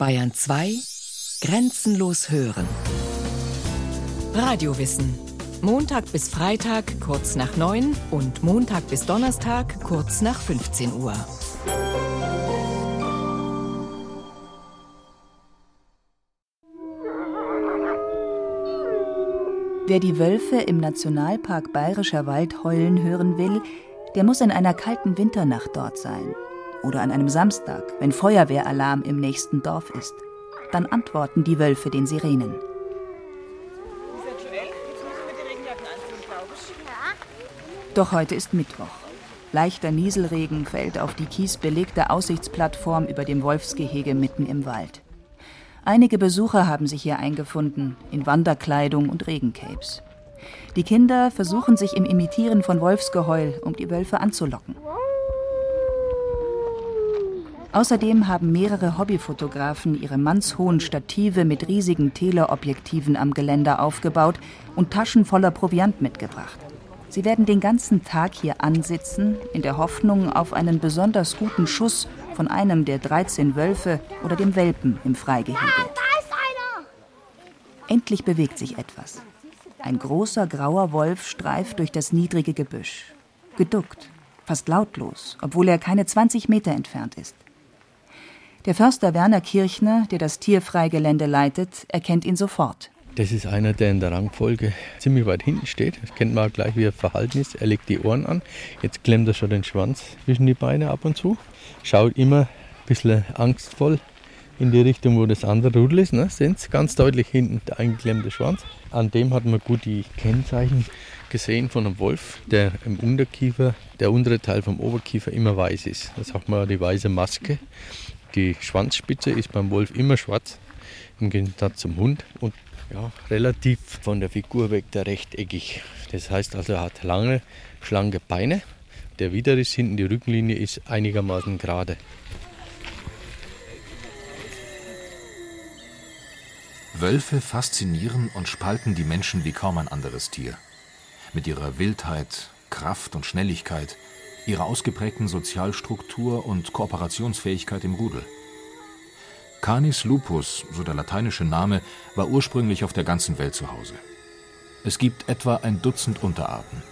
Bayern 2 Grenzenlos hören. Radiowissen. Montag bis Freitag kurz nach 9 und Montag bis Donnerstag kurz nach 15 Uhr. Wer die Wölfe im Nationalpark Bayerischer Wald heulen hören will, der muss in einer kalten Winternacht dort sein oder an einem Samstag, wenn Feuerwehralarm im nächsten Dorf ist. Dann antworten die Wölfe den Sirenen. Doch heute ist Mittwoch. Leichter Nieselregen fällt auf die kiesbelegte Aussichtsplattform über dem Wolfsgehege mitten im Wald. Einige Besucher haben sich hier eingefunden, in Wanderkleidung und Regencapes. Die Kinder versuchen sich im Imitieren von Wolfsgeheul, um die Wölfe anzulocken. Außerdem haben mehrere Hobbyfotografen ihre mannshohen Stative mit riesigen Teleobjektiven am Geländer aufgebaut und Taschen voller Proviant mitgebracht. Sie werden den ganzen Tag hier ansitzen, in der Hoffnung auf einen besonders guten Schuss von einem der 13 Wölfe oder dem Welpen im Freigehege. Endlich bewegt sich etwas. Ein großer grauer Wolf streift durch das niedrige Gebüsch. Geduckt, fast lautlos, obwohl er keine 20 Meter entfernt ist. Der Förster Werner Kirchner, der das Tierfreigelände leitet, erkennt ihn sofort. Das ist einer, der in der Rangfolge ziemlich weit hinten steht. Das kennt man gleich, wie er verhalten ist. Er legt die Ohren an. Jetzt klemmt er schon den Schwanz zwischen die Beine ab und zu. Schaut immer ein bisschen angstvoll in die Richtung, wo das andere Rudel ist. Ne? Sie ganz deutlich hinten der eingeklemmte Schwanz. An dem hat man gut die Kennzeichen gesehen von einem Wolf, der im Unterkiefer, der untere Teil vom Oberkiefer immer weiß ist. Da sagt man die weiße Maske. Die Schwanzspitze ist beim Wolf immer schwarz, im Gegensatz zum Hund. Und ja, relativ von der Figur weg der rechteckig. Das heißt also, er hat lange, schlanke Beine. Der Widerriss hinten, die Rückenlinie ist einigermaßen gerade. Wölfe faszinieren und spalten die Menschen wie kaum ein anderes Tier. Mit ihrer Wildheit, Kraft und Schnelligkeit – ihrer ausgeprägten Sozialstruktur und Kooperationsfähigkeit im Rudel. Canis lupus, so der lateinische Name, war ursprünglich auf der ganzen Welt zu Hause. Es gibt etwa ein Dutzend Unterarten.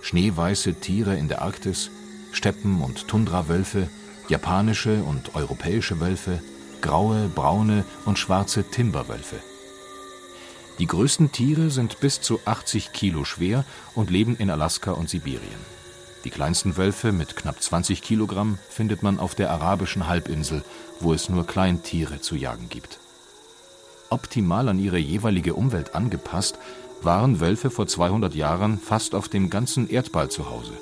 Schneeweiße Tiere in der Arktis, Steppen- und Tundrawölfe, japanische und europäische Wölfe, graue, braune und schwarze Timberwölfe. Die größten Tiere sind bis zu 80 Kilo schwer und leben in Alaska und Sibirien. Die kleinsten Wölfe mit knapp 20 Kilogramm findet man auf der arabischen Halbinsel, wo es nur Kleintiere zu jagen gibt. Optimal an ihre jeweilige Umwelt angepasst, waren Wölfe vor 200 Jahren fast auf dem ganzen Erdball zu Hause.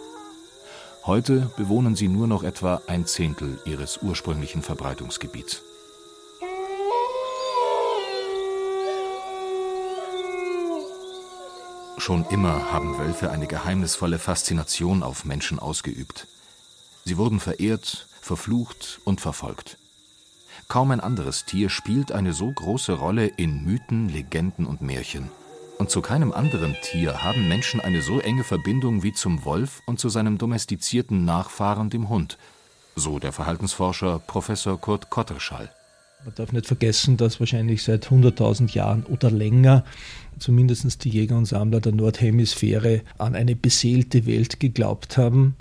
Heute bewohnen sie nur noch etwa ein Zehntel ihres ursprünglichen Verbreitungsgebiets Schon immer haben Wölfe eine geheimnisvolle Faszination auf Menschen ausgeübt. Sie wurden verehrt, verflucht und verfolgt. Kaum ein anderes Tier spielt eine so große Rolle in Mythen, Legenden und Märchen. Und zu keinem anderen Tier haben Menschen eine so enge Verbindung wie zum Wolf und zu seinem domestizierten Nachfahren, dem Hund, so der Verhaltensforscher Professor Kurt Kotterschall. Man darf nicht vergessen, dass wahrscheinlich seit 100.000 Jahren oder länger zumindest die Jäger und Sammler der Nordhemisphäre an eine beseelte Welt geglaubt haben.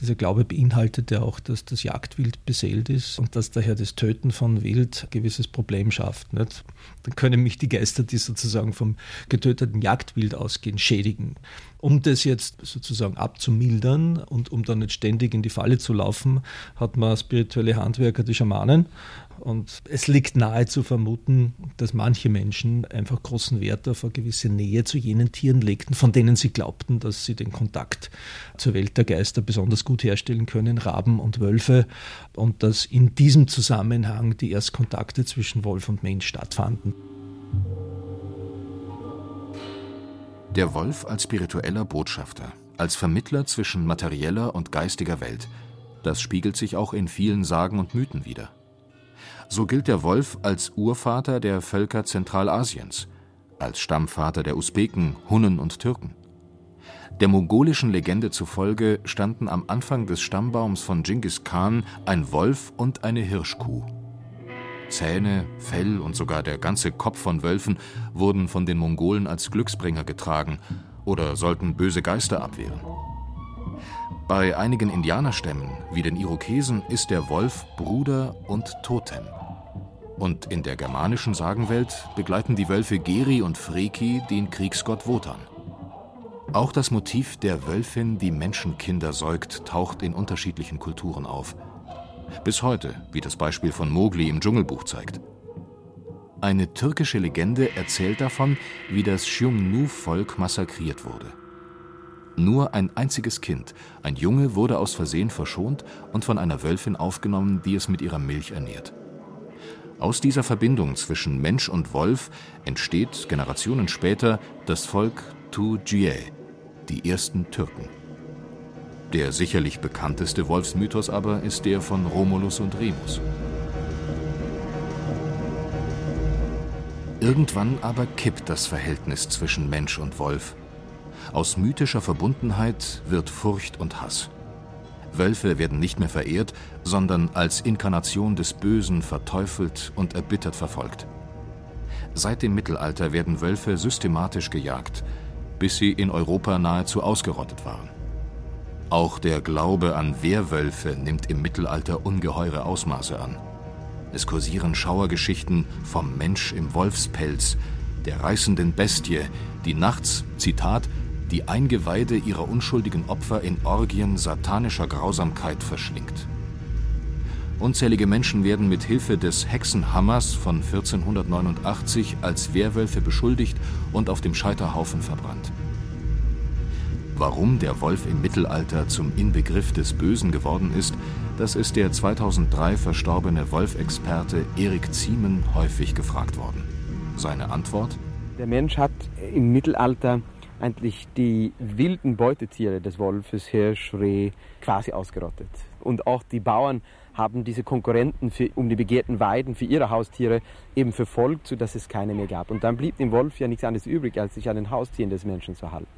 Dieser Glaube beinhaltet ja auch, dass das Jagdwild beseelt ist und dass daher das Töten von Wild ein gewisses Problem schafft. Nicht? Dann können mich die Geister, die sozusagen vom getöteten Jagdwild ausgehen, schädigen. Um das jetzt sozusagen abzumildern und um dann nicht ständig in die Falle zu laufen, hat man spirituelle Handwerker, die Schamanen, und es liegt nahe zu vermuten, dass manche Menschen einfach großen Wert auf eine gewisse Nähe zu jenen Tieren legten, von denen sie glaubten, dass sie den Kontakt zur Welt der Geister besonders gut herstellen können, Raben und Wölfe, und dass in diesem Zusammenhang die Erstkontakte zwischen Wolf und Mensch stattfanden. Der Wolf als spiritueller Botschafter, als Vermittler zwischen materieller und geistiger Welt, das spiegelt sich auch in vielen Sagen und Mythen wider. So gilt der Wolf als Urvater der Völker Zentralasiens, als Stammvater der Usbeken, Hunnen und Türken. Der mongolischen Legende zufolge standen am Anfang des Stammbaums von Genghis Khan ein Wolf und eine Hirschkuh. Zähne, Fell und sogar der ganze Kopf von Wölfen wurden von den Mongolen als Glücksbringer getragen oder sollten böse Geister abwehren. Bei einigen Indianerstämmen, wie den Irokesen, ist der Wolf Bruder und Totem. Und in der germanischen Sagenwelt begleiten die Wölfe Geri und Freki den Kriegsgott Wotan. Auch das Motiv der Wölfin, die Menschenkinder säugt, taucht in unterschiedlichen Kulturen auf. Bis heute, wie das Beispiel von Mowgli im Dschungelbuch zeigt. Eine türkische Legende erzählt davon, wie das Xiongnu-Volk massakriert wurde. Nur ein einziges Kind, ein Junge, wurde aus Versehen verschont und von einer Wölfin aufgenommen, die es mit ihrer Milch ernährt. Aus dieser Verbindung zwischen Mensch und Wolf entsteht Generationen später das Volk Tu-Jie, die ersten Türken. Der sicherlich bekannteste Wolfsmythos aber ist der von Romulus und Remus. Irgendwann aber kippt das Verhältnis zwischen Mensch und Wolf. Aus mythischer Verbundenheit wird Furcht und Hass. Wölfe werden nicht mehr verehrt, sondern als Inkarnation des Bösen verteufelt und erbittert verfolgt. Seit dem Mittelalter werden Wölfe systematisch gejagt, bis sie in Europa nahezu ausgerottet waren. Auch der Glaube an Werwölfe nimmt im Mittelalter ungeheure Ausmaße an. Es kursieren Schauergeschichten vom Mensch im Wolfspelz, der reißenden Bestie, die nachts, Zitat, die Eingeweide ihrer unschuldigen Opfer in Orgien satanischer Grausamkeit verschlingt. Unzählige Menschen werden mit Hilfe des Hexenhammers von 1489 als Werwölfe beschuldigt und auf dem Scheiterhaufen verbrannt. Warum der Wolf im Mittelalter zum Inbegriff des Bösen geworden ist, das ist der 2003 verstorbene Wolfexperte Erik Ziemen häufig gefragt worden. Seine Antwort? Der Mensch hat im Mittelalter eigentlich die wilden Beutetiere des Wolfes, Hirsch, Reh, quasi ausgerottet. Und auch die Bauern haben diese Konkurrenten für, um die begehrten Weiden für ihre Haustiere eben verfolgt, sodass es keine mehr gab. Und dann blieb dem Wolf ja nichts anderes übrig, als sich an den Haustieren des Menschen zu halten.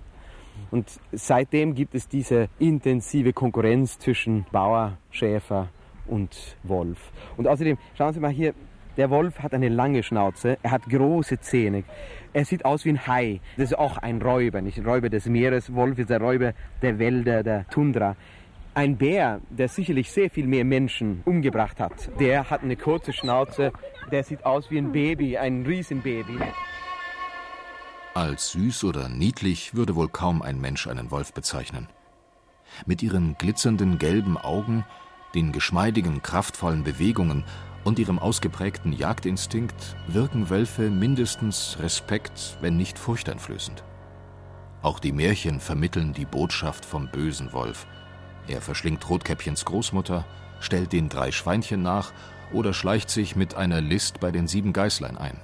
Und seitdem gibt es diese intensive Konkurrenz zwischen Bauer, Schäfer und Wolf. Und außerdem, schauen Sie mal hier, der Wolf hat eine lange Schnauze, er hat große Zähne, er sieht aus wie ein Hai. Das ist auch ein Räuber, nicht ein Räuber des Meeres. Wolf ist der Räuber der Wälder, der Tundra. Ein Bär, der sicherlich sehr viel mehr Menschen umgebracht hat, der hat eine kurze Schnauze, der sieht aus wie ein Baby, ein Riesenbaby. Als süß oder niedlich würde wohl kaum ein Mensch einen Wolf bezeichnen. Mit ihren glitzernden gelben Augen, den geschmeidigen, kraftvollen Bewegungen und ihrem ausgeprägten Jagdinstinkt wirken Wölfe mindestens Respekt, wenn nicht furchteinflößend. Auch die Märchen vermitteln die Botschaft vom bösen Wolf. Er verschlingt Rotkäppchens Großmutter, stellt den drei Schweinchen nach oder schleicht sich mit einer List bei den sieben Geißlein ein.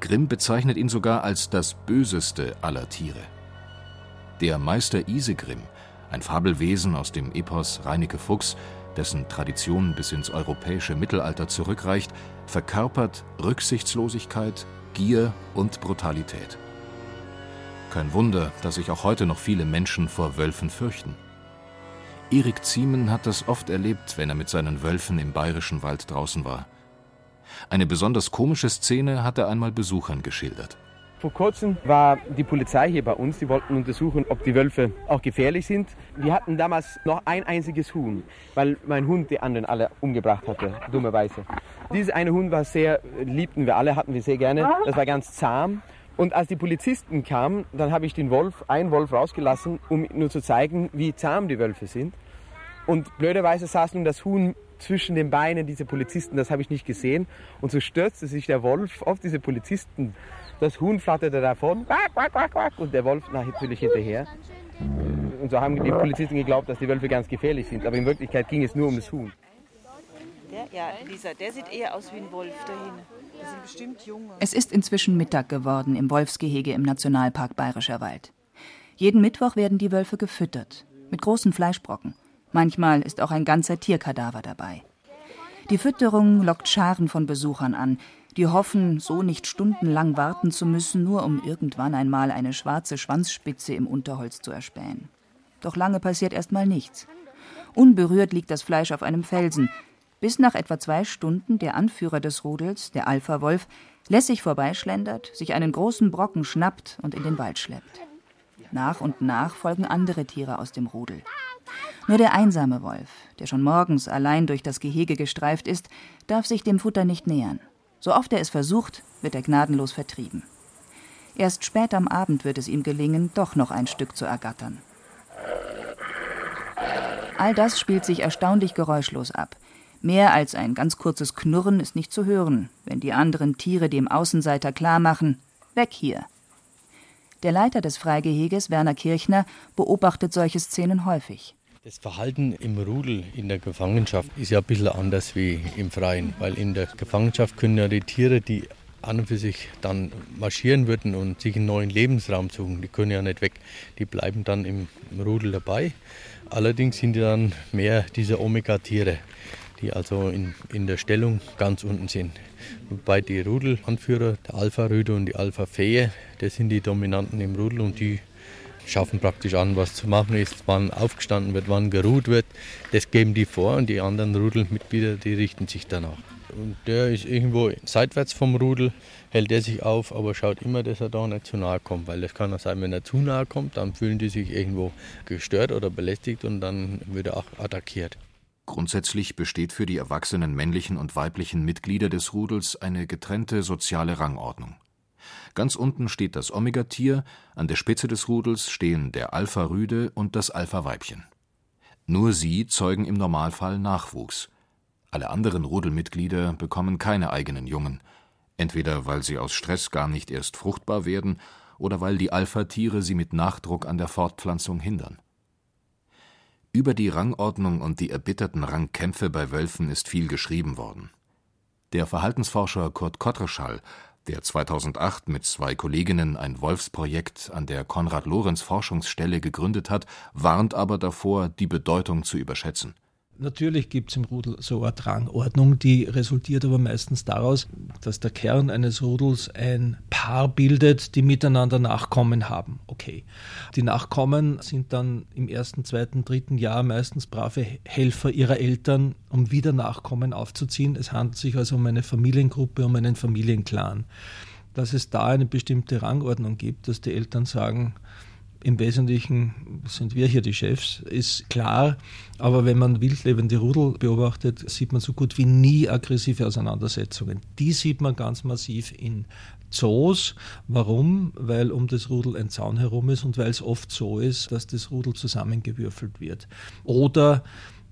Grimm bezeichnet ihn sogar als das böseste aller Tiere. Der Meister Isegrim, ein Fabelwesen aus dem Epos Reineke Fuchs, dessen Tradition bis ins europäische Mittelalter zurückreicht, verkörpert Rücksichtslosigkeit, Gier und Brutalität. Kein Wunder, dass sich auch heute noch viele Menschen vor Wölfen fürchten. Erik Ziemen hat das oft erlebt, wenn er mit seinen Wölfen im bayerischen Wald draußen war. Eine besonders komische Szene hat er einmal Besuchern geschildert. Vor kurzem war die Polizei hier bei uns. Die wollten untersuchen, ob die Wölfe auch gefährlich sind. Wir hatten damals noch ein einziges Huhn, weil mein Hund die anderen alle umgebracht hatte, dummerweise. Dieses eine Huhn war sehr, liebten wir alle, hatten wir sehr gerne. Das war ganz zahm. Und als die Polizisten kamen, dann habe ich den Wolf, einen Wolf rausgelassen, um nur zu zeigen, wie zahm die Wölfe sind. Und blöderweise saß nun das Huhn zwischen den Beinen dieser Polizisten, das habe ich nicht gesehen. Und so stürzte sich der Wolf auf diese Polizisten das Huhn flatterte davon und der Wolf natürlich hinterher. Und so haben die Polizisten geglaubt, dass die Wölfe ganz gefährlich sind. Aber in Wirklichkeit ging es nur um das Huhn. Der, ja, Lisa, der sieht eher aus wie ein Wolf dahin. Das sind bestimmt junge. Es ist inzwischen Mittag geworden im Wolfsgehege im Nationalpark Bayerischer Wald. Jeden Mittwoch werden die Wölfe gefüttert. Mit großen Fleischbrocken. Manchmal ist auch ein ganzer Tierkadaver dabei. Die Fütterung lockt Scharen von Besuchern an, die hoffen, so nicht stundenlang warten zu müssen, nur um irgendwann einmal eine schwarze Schwanzspitze im Unterholz zu erspähen. Doch lange passiert erst mal nichts. Unberührt liegt das Fleisch auf einem Felsen, bis nach etwa zwei Stunden der Anführer des Rudels, der Alpha-Wolf, lässig vorbeischlendert, sich einen großen Brocken schnappt und in den Wald schleppt. Nach und nach folgen andere Tiere aus dem Rudel. Nur der einsame Wolf, der schon morgens allein durch das Gehege gestreift ist, darf sich dem Futter nicht nähern. So oft er es versucht, wird er gnadenlos vertrieben. Erst spät am Abend wird es ihm gelingen, doch noch ein Stück zu ergattern. All das spielt sich erstaunlich geräuschlos ab. Mehr als ein ganz kurzes Knurren ist nicht zu hören, wenn die anderen Tiere dem Außenseiter klarmachen: Weg hier! Der Leiter des Freigeheges, Werner Kirchner, beobachtet solche Szenen häufig. Das Verhalten im Rudel in der Gefangenschaft ist ja ein bisschen anders wie im Freien, weil in der Gefangenschaft können ja die Tiere, die an und für sich dann marschieren würden und sich einen neuen Lebensraum suchen, die können ja nicht weg. Die bleiben dann im Rudel dabei. Allerdings sind die dann mehr diese Omega-Tiere, die also in, in der Stellung ganz unten sind. Wobei die Rudelanführer, der Alpha-Rüde und die Alpha-Fehe, das sind die Dominanten im Rudel und die schaffen praktisch an, was zu machen ist, wann aufgestanden wird, wann geruht wird. Das geben die vor und die anderen Rudelmitglieder, die richten sich danach. Und der ist irgendwo seitwärts vom Rudel, hält er sich auf, aber schaut immer, dass er da nicht zu nahe kommt. Weil es kann auch sein, wenn er zu nahe kommt, dann fühlen die sich irgendwo gestört oder belästigt und dann wird er auch attackiert. Grundsätzlich besteht für die erwachsenen männlichen und weiblichen Mitglieder des Rudels eine getrennte soziale Rangordnung. Ganz unten steht das Omegatier, an der Spitze des Rudels stehen der Alpha-Rüde und das Alpha-Weibchen. Nur sie zeugen im Normalfall Nachwuchs. Alle anderen Rudelmitglieder bekommen keine eigenen Jungen, entweder weil sie aus Stress gar nicht erst fruchtbar werden oder weil die Alpha-Tiere sie mit Nachdruck an der Fortpflanzung hindern. Über die Rangordnung und die erbitterten Rangkämpfe bei Wölfen ist viel geschrieben worden. Der Verhaltensforscher Kurt Kottreschall, der 2008 mit zwei Kolleginnen ein Wolfsprojekt an der Konrad-Lorenz-Forschungsstelle gegründet hat, warnt aber davor, die Bedeutung zu überschätzen Natürlich gibt es im Rudel so eine Rangordnung, die resultiert aber meistens daraus, dass der Kern eines Rudels ein Paar bildet, die miteinander Nachkommen haben. Okay. Die Nachkommen sind dann im ersten, zweiten, dritten Jahr meistens brave Helfer ihrer Eltern, um wieder Nachkommen aufzuziehen. Es handelt sich also um eine Familiengruppe, um einen Familienclan. Dass es da eine bestimmte Rangordnung gibt, dass die Eltern sagen, im Wesentlichen sind wir hier die Chefs, ist klar. Aber wenn man wildlebende Rudel beobachtet, sieht man so gut wie nie aggressive Auseinandersetzungen. Die sieht man ganz massiv in Zoos. Warum? Weil um das Rudel ein Zaun herum ist und weil es oft so ist, dass das Rudel zusammengewürfelt wird. Oder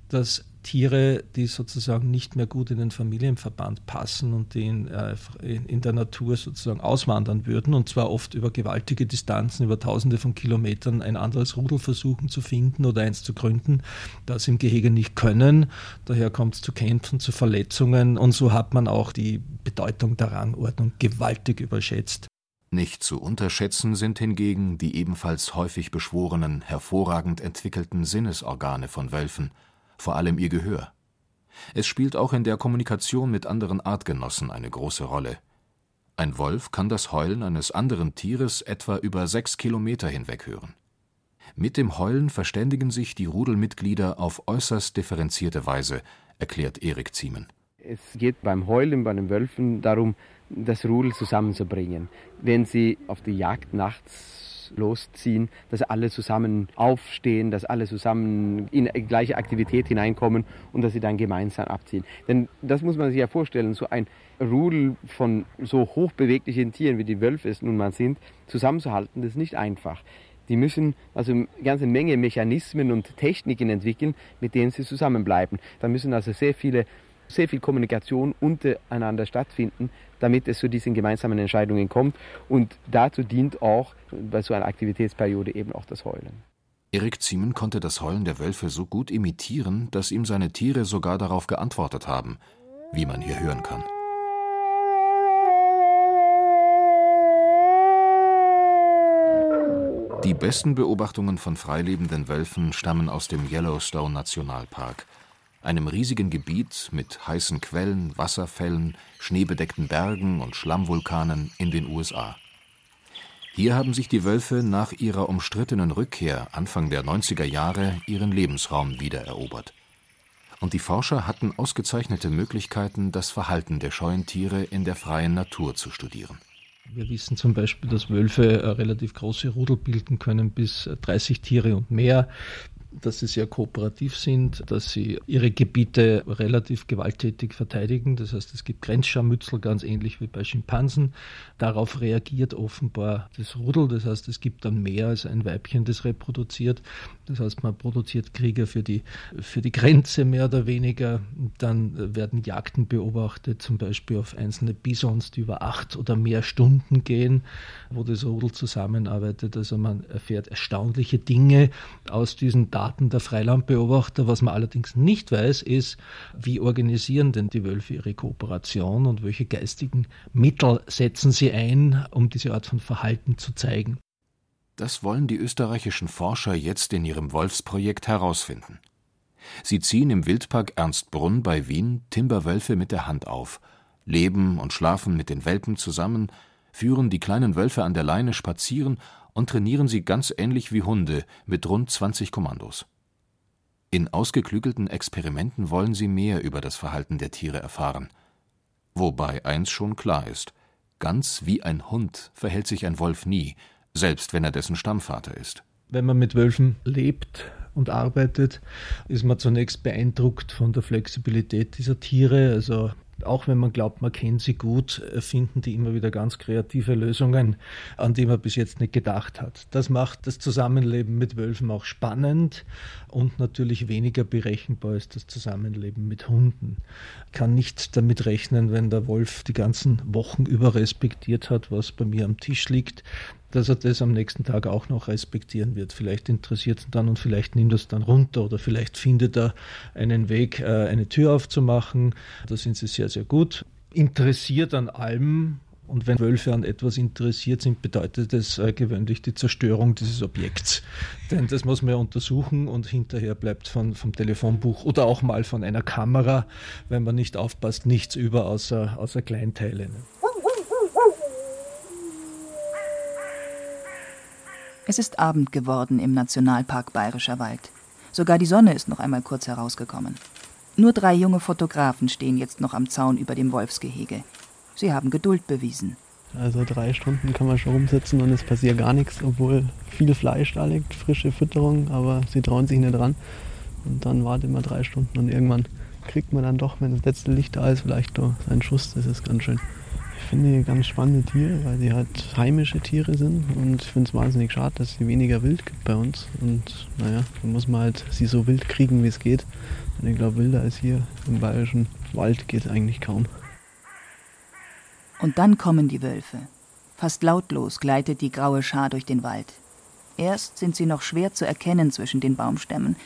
dass Tiere, die sozusagen nicht mehr gut in den Familienverband passen und die in, äh, in, der Natur sozusagen auswandern würden, und zwar oft über gewaltige Distanzen, über tausende von Kilometern, ein anderes Rudel versuchen zu finden oder eins zu gründen, das im Gehege nicht können. Daher kommt es zu Kämpfen, zu Verletzungen und so hat man auch die Bedeutung der Rangordnung gewaltig überschätzt. Nicht zu unterschätzen sind hingegen die ebenfalls häufig beschworenen, hervorragend entwickelten Sinnesorgane von Wölfen – vor allem ihr Gehör. Es spielt auch in der Kommunikation mit anderen Artgenossen eine große Rolle. Ein Wolf kann das Heulen eines anderen Tieres etwa über sechs Kilometer hinweg hören. Mit dem Heulen verständigen sich die Rudelmitglieder auf äußerst differenzierte Weise, erklärt Erik Ziemen. Es geht beim Heulen bei den Wölfen darum, das Rudel zusammenzubringen. Wenn sie auf die Jagd nachts losziehen, dass alle zusammen aufstehen, dass alle zusammen in gleiche Aktivität hineinkommen und dass sie dann gemeinsam abziehen. Denn das muss man sich ja vorstellen, so ein Rudel von so hochbeweglichen Tieren, wie die Wölfe es nun mal sind, zusammenzuhalten, das ist nicht einfach. Die müssen also eine ganze Menge Mechanismen und Techniken entwickeln, mit denen sie zusammenbleiben. Da müssen also sehr viele sehr viel Kommunikation untereinander stattfinden, damit es zu diesen gemeinsamen Entscheidungen kommt. Und dazu dient auch bei so einer Aktivitätsperiode eben auch das Heulen. Erik Ziemen konnte das Heulen der Wölfe so gut imitieren, dass ihm seine Tiere sogar darauf geantwortet haben, wie man hier hören kann. Die besten Beobachtungen von freilebenden Wölfen stammen aus dem Yellowstone Nationalpark – einem riesigen Gebiet mit heißen Quellen, Wasserfällen, schneebedeckten Bergen und Schlammvulkanen in den USA. Hier haben sich die Wölfe nach ihrer umstrittenen Rückkehr Anfang der 90er Jahre ihren Lebensraum wiedererobert. und die Forscher hatten ausgezeichnete Möglichkeiten, das Verhalten der scheuen Tiere in der freien Natur zu studieren. Wir wissen zum Beispiel, dass Wölfe äh, relativ große Rudel bilden können, bis 30 Tiere und mehr dass sie sehr kooperativ sind, dass sie ihre Gebiete relativ gewalttätig verteidigen. Das heißt, es gibt Grenzscharmützel, ganz ähnlich wie bei Schimpansen. Darauf reagiert offenbar das Rudel. Das heißt, es gibt dann mehr als ein Weibchen, das reproduziert. Das heißt, man produziert Krieger für die, für die Grenze mehr oder weniger. Dann werden Jagden beobachtet, zum Beispiel auf einzelne Bisons, die über acht oder mehr Stunden gehen, wo das Rudel zusammenarbeitet. Also man erfährt erstaunliche Dinge aus diesen Daten Daten der Freilandbeobachter. Was man allerdings nicht weiß, ist, wie organisieren denn die Wölfe ihre Kooperation und welche geistigen Mittel setzen sie ein, um diese Art von Verhalten zu zeigen. Das wollen die österreichischen Forscher jetzt in ihrem Wolfsprojekt herausfinden. Sie ziehen im Wildpark Ernstbrunn bei Wien Timberwölfe mit der Hand auf, leben und schlafen mit den Welpen zusammen, führen die kleinen Wölfe an der Leine spazieren und trainieren sie ganz ähnlich wie Hunde mit rund 20 Kommandos. In ausgeklügelten Experimenten wollen sie mehr über das Verhalten der Tiere erfahren. Wobei eins schon klar ist: Ganz wie ein Hund verhält sich ein Wolf nie, selbst wenn er dessen Stammvater ist. Wenn man mit Wölfen lebt und arbeitet, ist man zunächst beeindruckt von der Flexibilität dieser Tiere. Also auch wenn man glaubt, man kennt sie gut, äh, finden die immer wieder ganz kreative Lösungen, an die man bis jetzt nicht gedacht hat. Das macht das Zusammenleben mit Wölfen auch spannend und natürlich weniger berechenbar als das Zusammenleben mit Hunden. Ich kann nicht damit rechnen, wenn der Wolf die ganzen Wochen über respektiert hat, was bei mir am Tisch liegt, dass er das am nächsten Tag auch noch respektieren wird. Vielleicht interessiert es ihn dann und vielleicht nimmt er es dann runter oder vielleicht findet er einen Weg, äh, eine Tür aufzumachen. Da sind sie sehr, sehr gut. Interessiert an allem. Und wenn Wölfe an etwas interessiert sind, bedeutet das äh, gewöhnlich die Zerstörung dieses Objekts. Denn das muss man ja untersuchen und hinterher bleibt von, vom Telefonbuch oder auch mal von einer Kamera, wenn man nicht aufpasst, nichts über außer, außer Kleinteile. Es ist Abend geworden im Nationalpark Bayerischer Wald. Sogar die Sonne ist noch einmal kurz herausgekommen. Nur drei junge Fotografen stehen jetzt noch am Zaun über dem Wolfsgehege. Sie haben Geduld bewiesen. Also drei Stunden kann man schon rumsitzen und es passiert gar nichts, obwohl viel Fleisch da liegt, frische Fütterung, aber sie trauen sich nicht dran. Und dann wartet man drei Stunden und irgendwann kriegt man dann doch, wenn das letzte Licht da ist, vielleicht noch einen Schuss. Das ist ganz schön finde ich ganz spannende Tiere, weil sie halt heimische Tiere sind und ich finde es wahnsinnig schade, dass es weniger Wild gibt bei uns. Und naja, dann muss man halt sie so wild kriegen, wie es geht. Und ich glaube, wilder als hier im bayerischen Wald geht es eigentlich kaum. Und dann kommen die Wölfe. Fast lautlos gleitet die graue Schar durch den Wald. Erst sind sie noch schwer zu erkennen zwischen den Baumstämmen,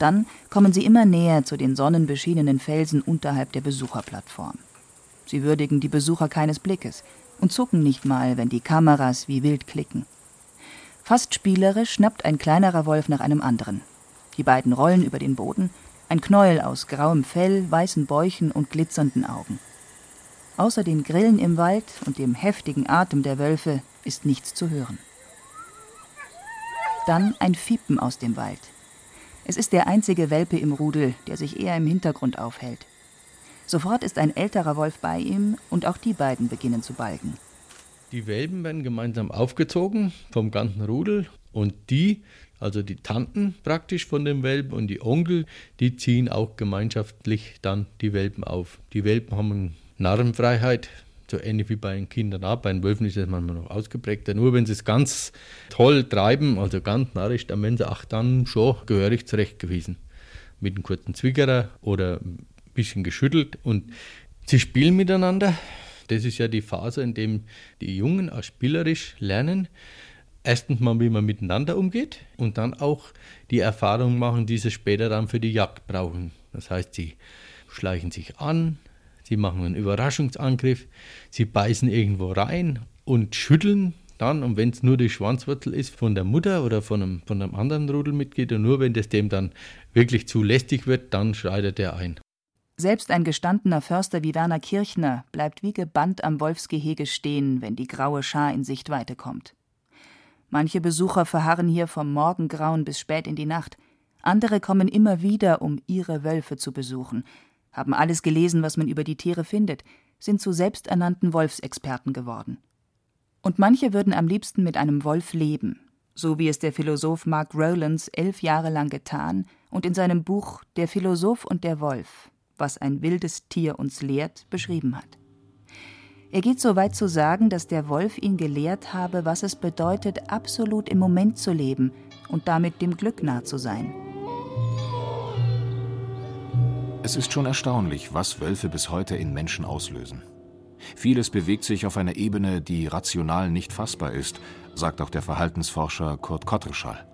dann kommen sie immer näher zu den sonnenbeschienenen Felsen unterhalb der Besucherplattform. Sie würdigen die Besucher keines Blickes und zucken nicht mal, wenn die Kameras wie wild klicken. Fast spielerisch schnappt ein kleinerer Wolf nach einem anderen. Die beiden rollen über den Boden, ein Knäuel aus grauem Fell, weißen Bäuchen und glitzernden Augen. Außer den Grillen im Wald und dem heftigen Atem der Wölfe ist nichts zu hören. Dann ein Fiepen aus dem Wald. Es ist der einzige Welpe im Rudel, der sich eher im Hintergrund aufhält. Sofort ist ein älterer Wolf bei ihm und auch die beiden beginnen zu balgen. Die Welpen werden gemeinsam aufgezogen vom ganzen Rudel und die, also die Tanten praktisch von dem Welpen und die Onkel, die ziehen auch gemeinschaftlich dann die Welpen auf. Die Welpen haben Narrenfreiheit, so ähnlich wie bei den Kindern auch. Bei den Wölfen ist das manchmal noch ausgeprägter. Nur wenn sie es ganz toll treiben, also ganz narrisch, dann werden sie auch dann schon gehörig zurechtgewiesen. Mit einem kurzen Zwickerer oder bisschen geschüttelt und sie spielen miteinander. Das ist ja die Phase, in der die Jungen auch spielerisch lernen. Erstens mal, wie man miteinander umgeht und dann auch die Erfahrung machen, die sie später dann für die Jagd brauchen. Das heißt, sie schleichen sich an, sie machen einen Überraschungsangriff, sie beißen irgendwo rein und schütteln dann, und wenn es nur die Schwanzwurzel ist von der Mutter oder von einem, von einem anderen Rudelmitglied, und nur wenn das dem dann wirklich zu lästig wird, dann schreitet er ein. Selbst ein gestandener Förster wie Werner Kirchner bleibt wie gebannt am Wolfsgehege stehen, wenn die graue Schar in Sichtweite kommt. Manche Besucher verharren hier vom Morgengrauen bis spät in die Nacht. Andere kommen immer wieder, um ihre Wölfe zu besuchen, haben alles gelesen, was man über die Tiere findet, sind zu selbsternannten Wolfsexperten geworden. Und manche würden am liebsten mit einem Wolf leben, so wie es der Philosoph Mark Rowlands elf Jahre lang getan und in seinem Buch Der Philosoph und der Wolf, was ein wildes Tier uns lehrt, beschrieben hat. Er geht so weit zu sagen, dass der Wolf ihn gelehrt habe, was es bedeutet, absolut im Moment zu leben und damit dem Glück nah zu sein. Es ist schon erstaunlich, was Wölfe bis heute in Menschen auslösen. Vieles bewegt sich auf einer Ebene, die rational nicht fassbar ist, sagt auch der Verhaltensforscher Kurt Kottreschall.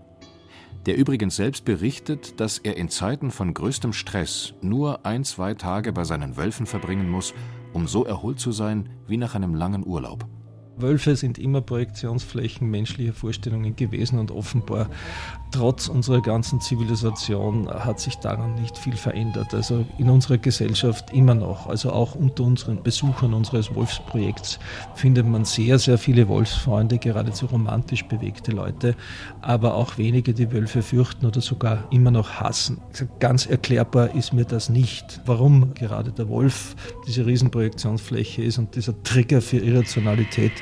Der übrigens selbst berichtet, dass er in Zeiten von größtem Stress nur ein, zwei Tage bei seinen Wölfen verbringen muss, um so erholt zu sein wie nach einem langen Urlaub. Wölfe sind immer Projektionsflächen menschlicher Vorstellungen gewesen und offenbar trotz unserer ganzen Zivilisation hat sich daran nicht viel verändert. Also in unserer Gesellschaft immer noch, also auch unter unseren Besuchern unseres Wolfsprojekts findet man sehr, sehr viele Wolfsfreunde, geradezu romantisch bewegte Leute, aber auch wenige, die Wölfe fürchten oder sogar immer noch hassen. Ganz erklärbar ist mir das nicht, warum gerade der Wolf diese Riesenprojektionsfläche ist und dieser Trigger für Irrationalität